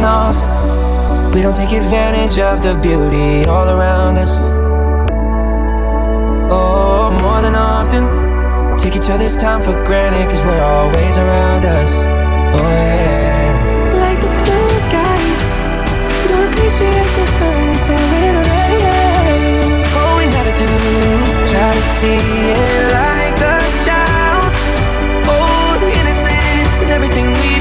More than we don't take advantage of the beauty all around us. Oh, more than often, take each other's time for granted, cause we're always around us. Oh, yeah. Like the blue skies, we don't appreciate the sun until it rains. Oh, we never do. Try to see it like a child. Oh, the innocence in everything we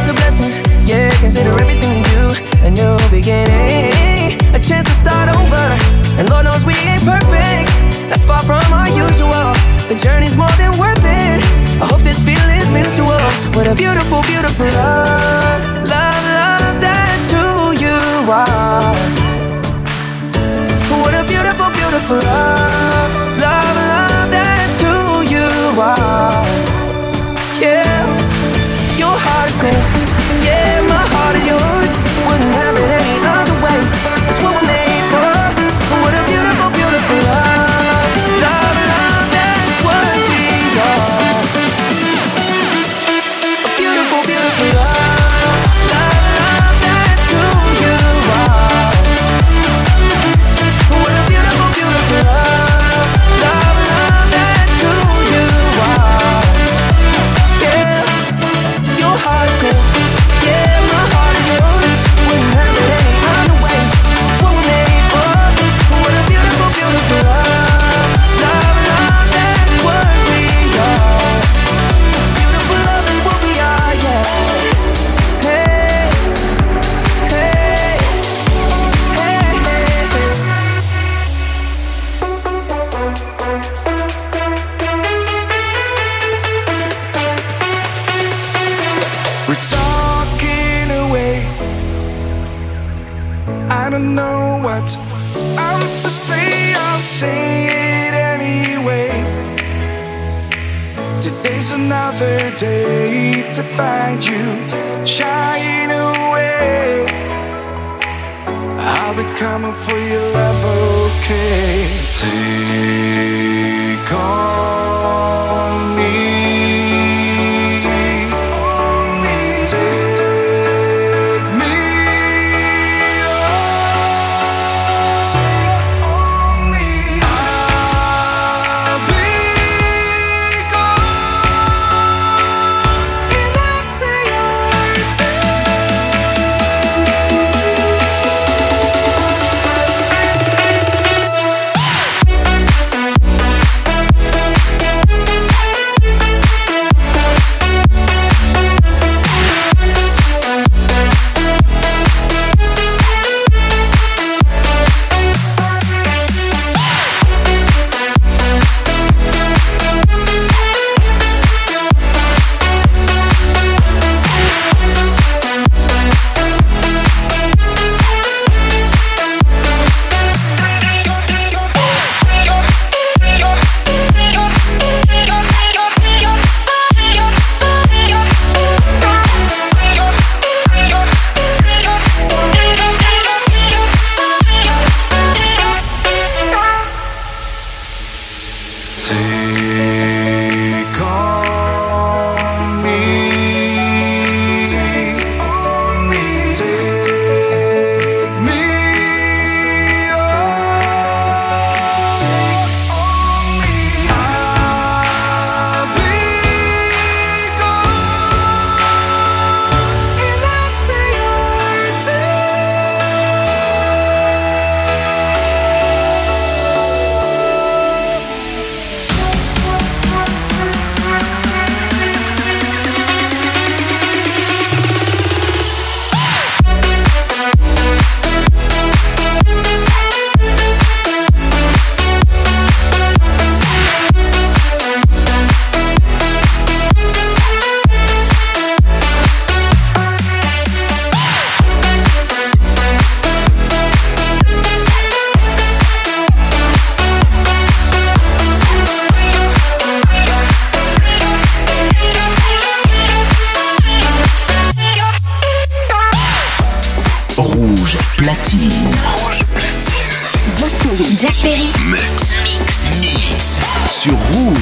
it's a blessing. Yeah, consider everything do a new beginning, a chance to start over. And Lord knows we ain't perfect. That's far from our usual. The journey's more than worth it. I hope this feeling's mutual. What a beautiful, beautiful love, love, love. That's who you are. What a beautiful, beautiful love,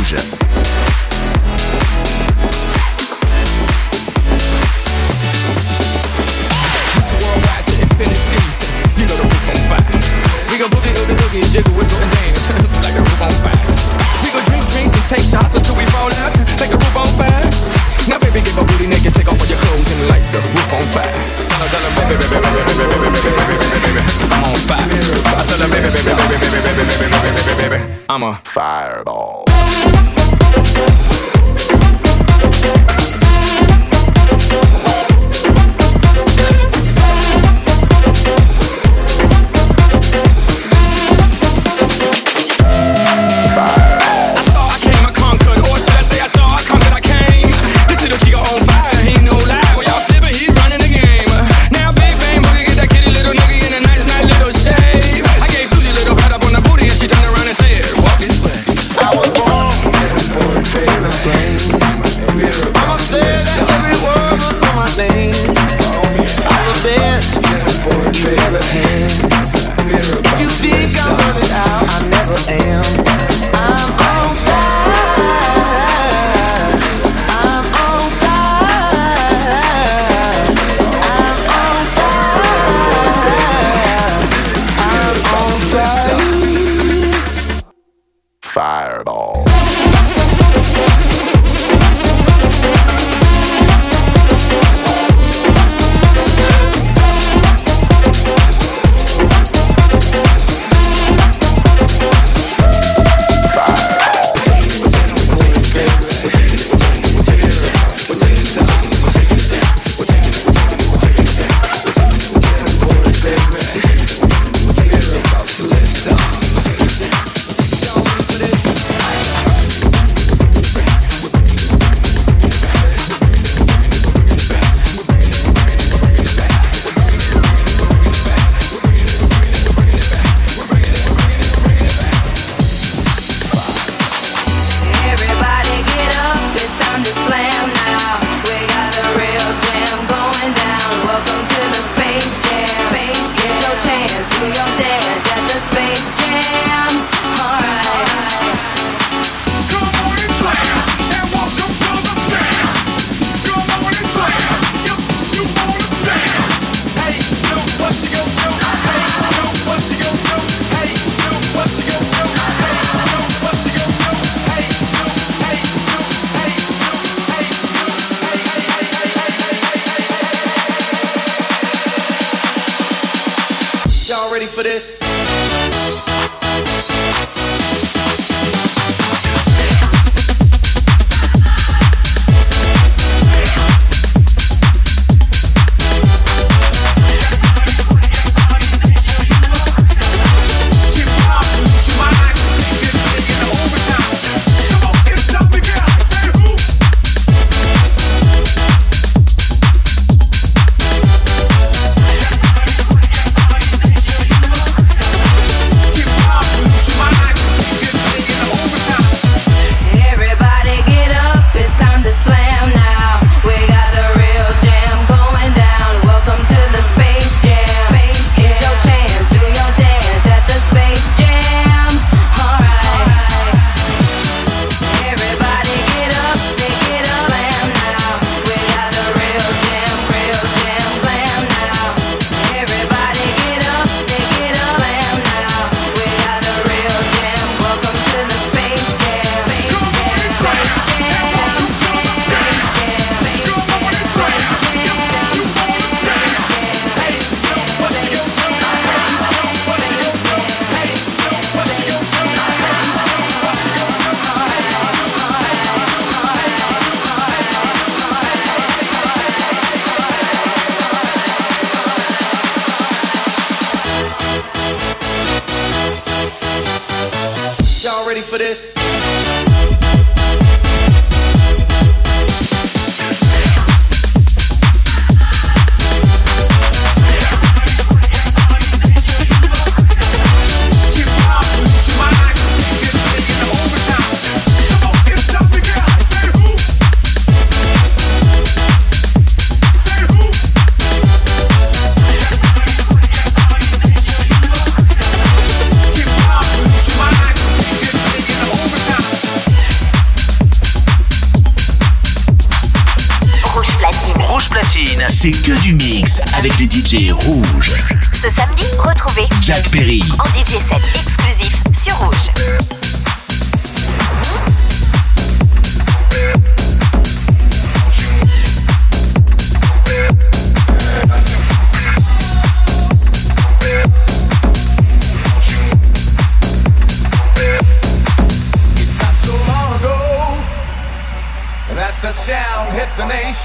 Fusion. Worldwide to you the roof on fire. We boogie, jiggle, and dance like the roof on fire. We drink and shots until we fall out like the roof on fire. Now baby, get naked, take off all your clothes and light the roof on fire. I'm on fire. I'm fire.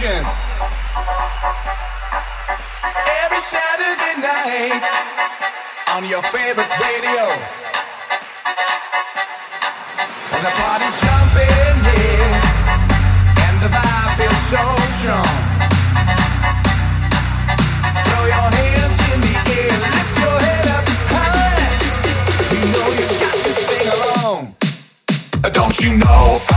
Revolution. Every Saturday night on your favorite radio. And the party's jumping, yeah. And the vibe feels so strong. Throw your hands in the air, lift your head up high. You know you got to sing along. Don't you know?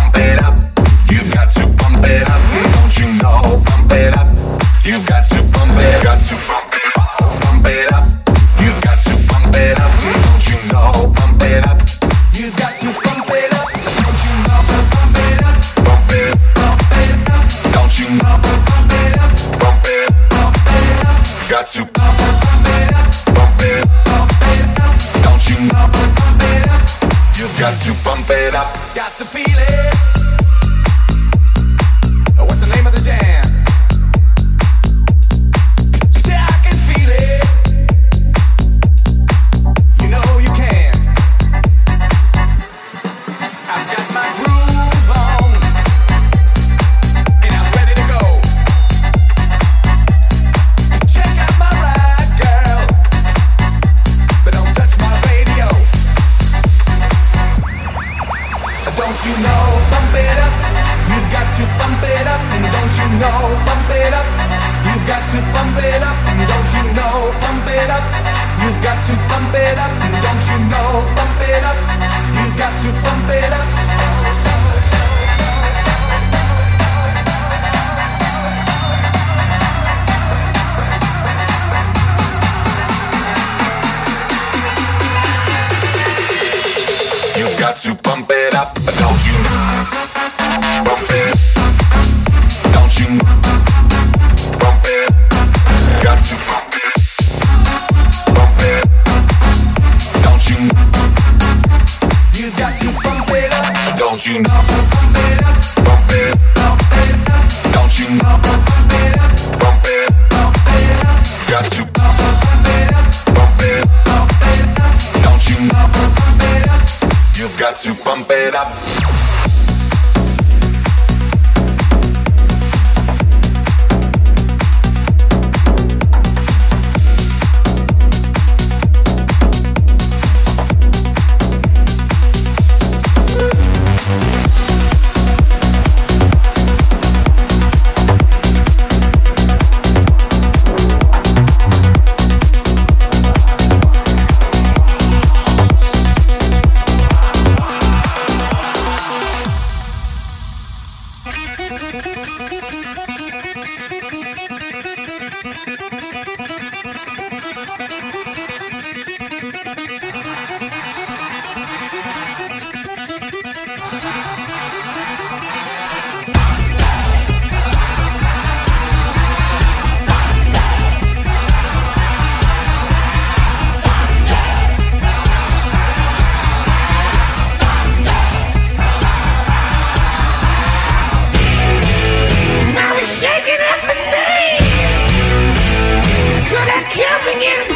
Yeah.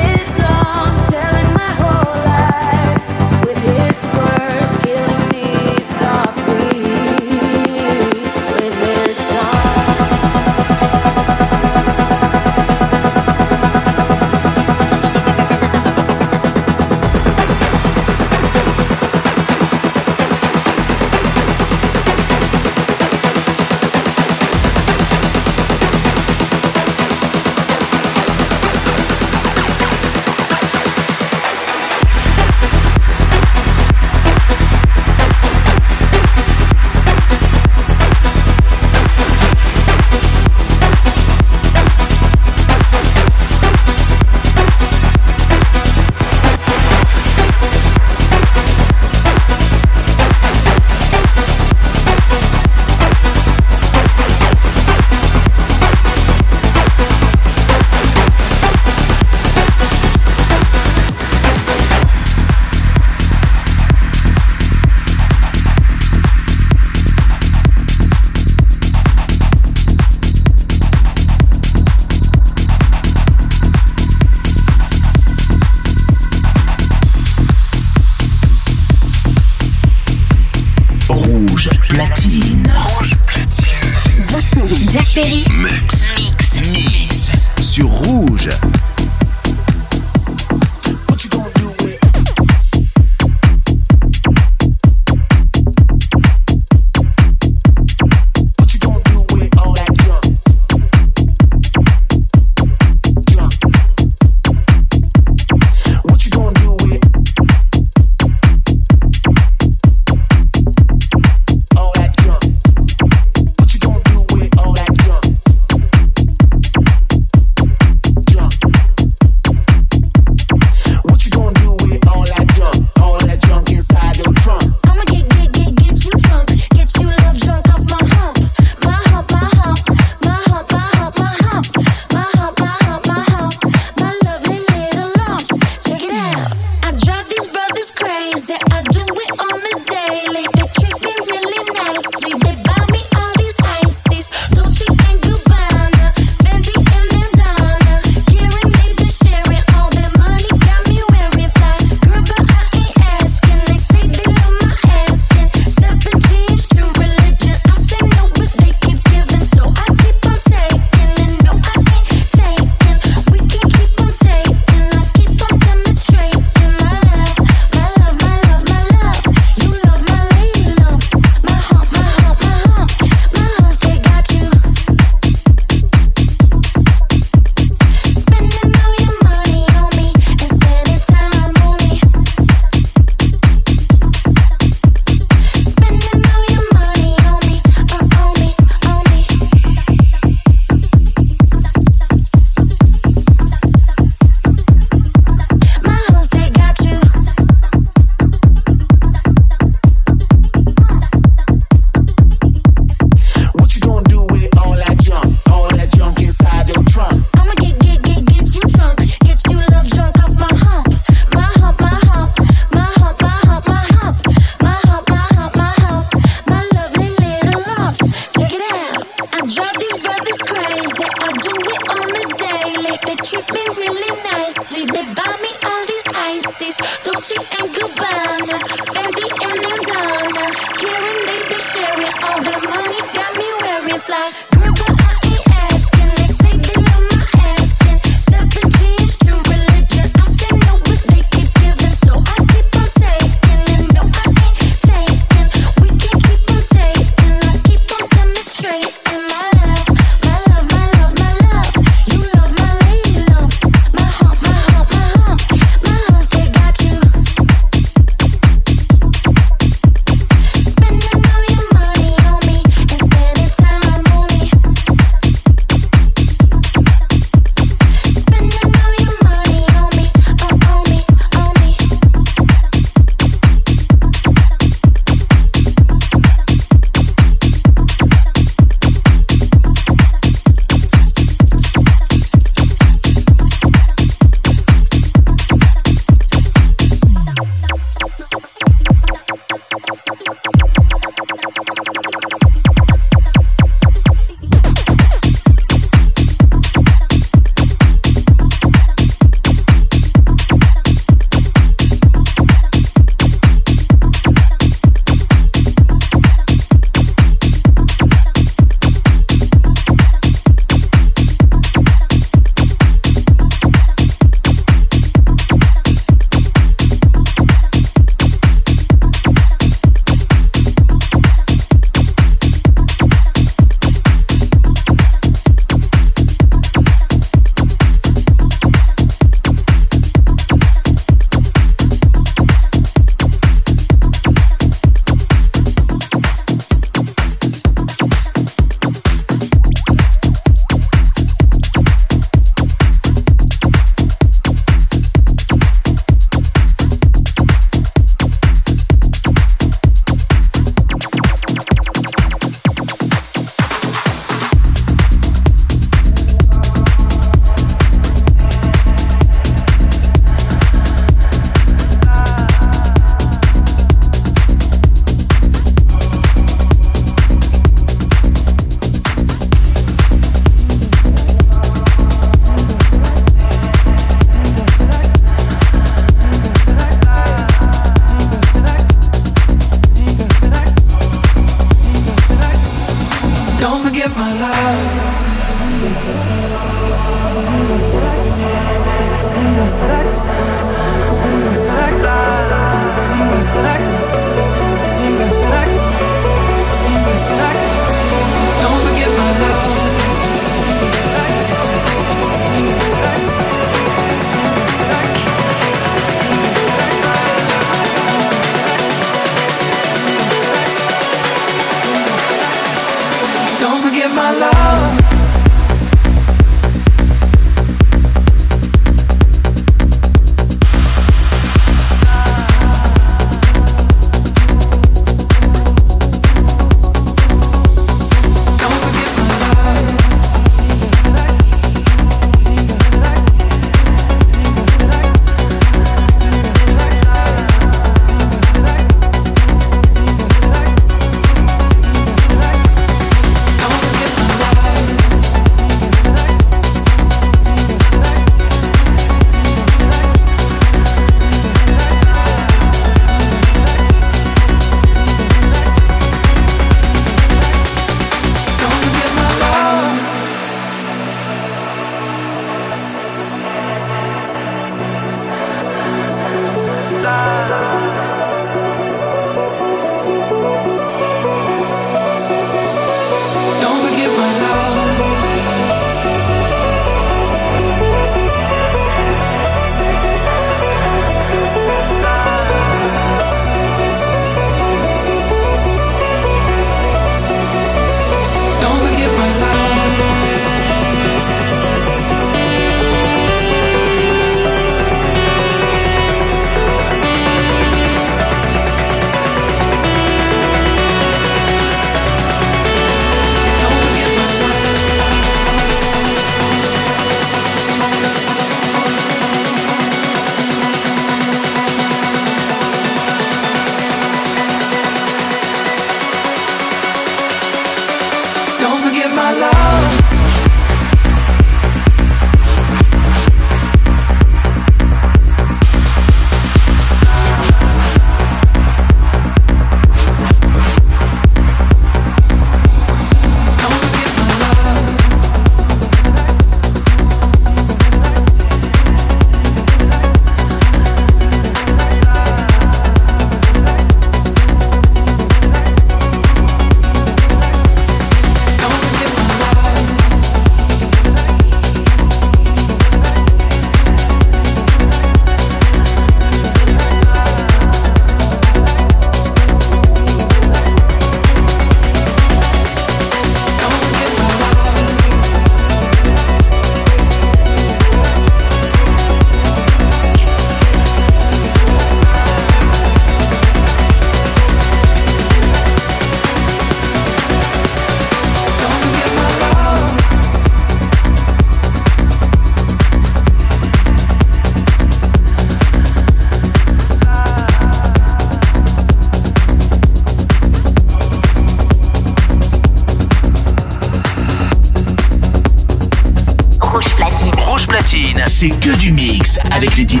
Avec les DJ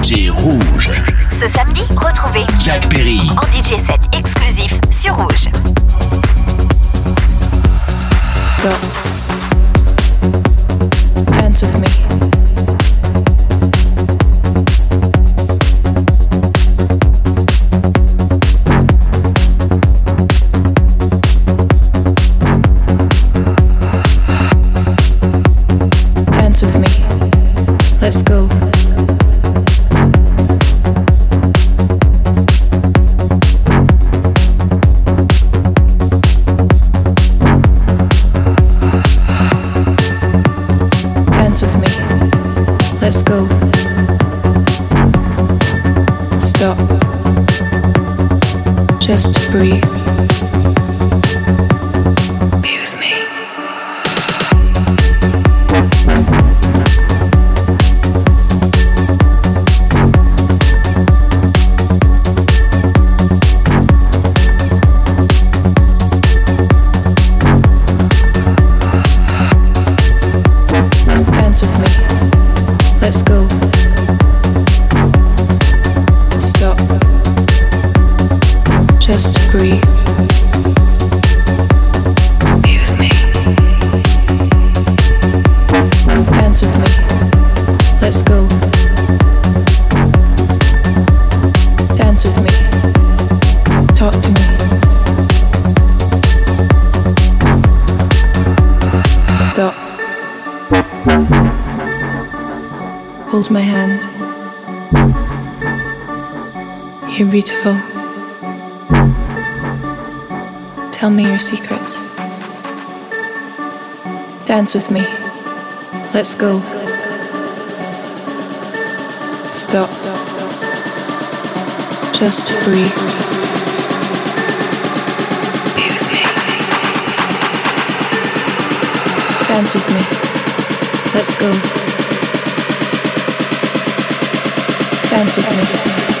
beautiful. Tell me your secrets. Dance with me. Let's go. Stop. Just breathe. Dance with me. Let's go. Dance with me.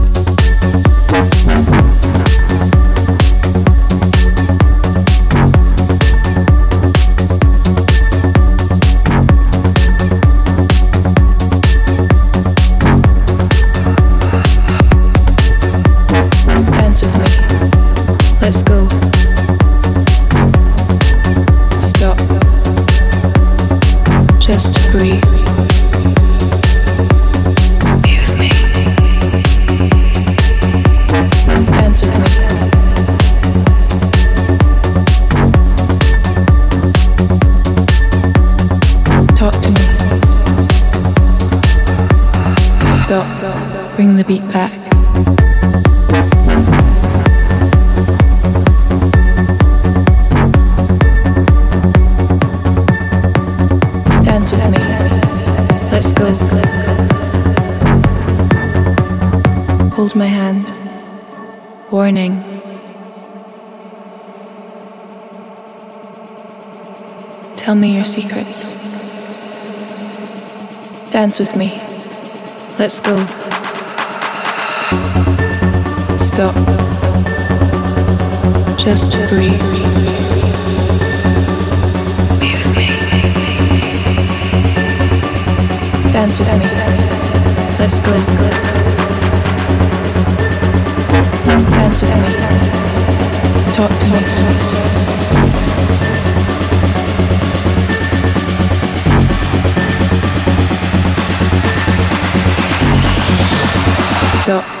Bring the beat back. Dance with me. Let's go. Hold my hand. Warning. Tell me your secrets. Dance with me. Let's go. Stop. Just to breathe. Be with me. Dance with me. Let's go. Dance with me. Talk to me. Stop.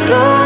blue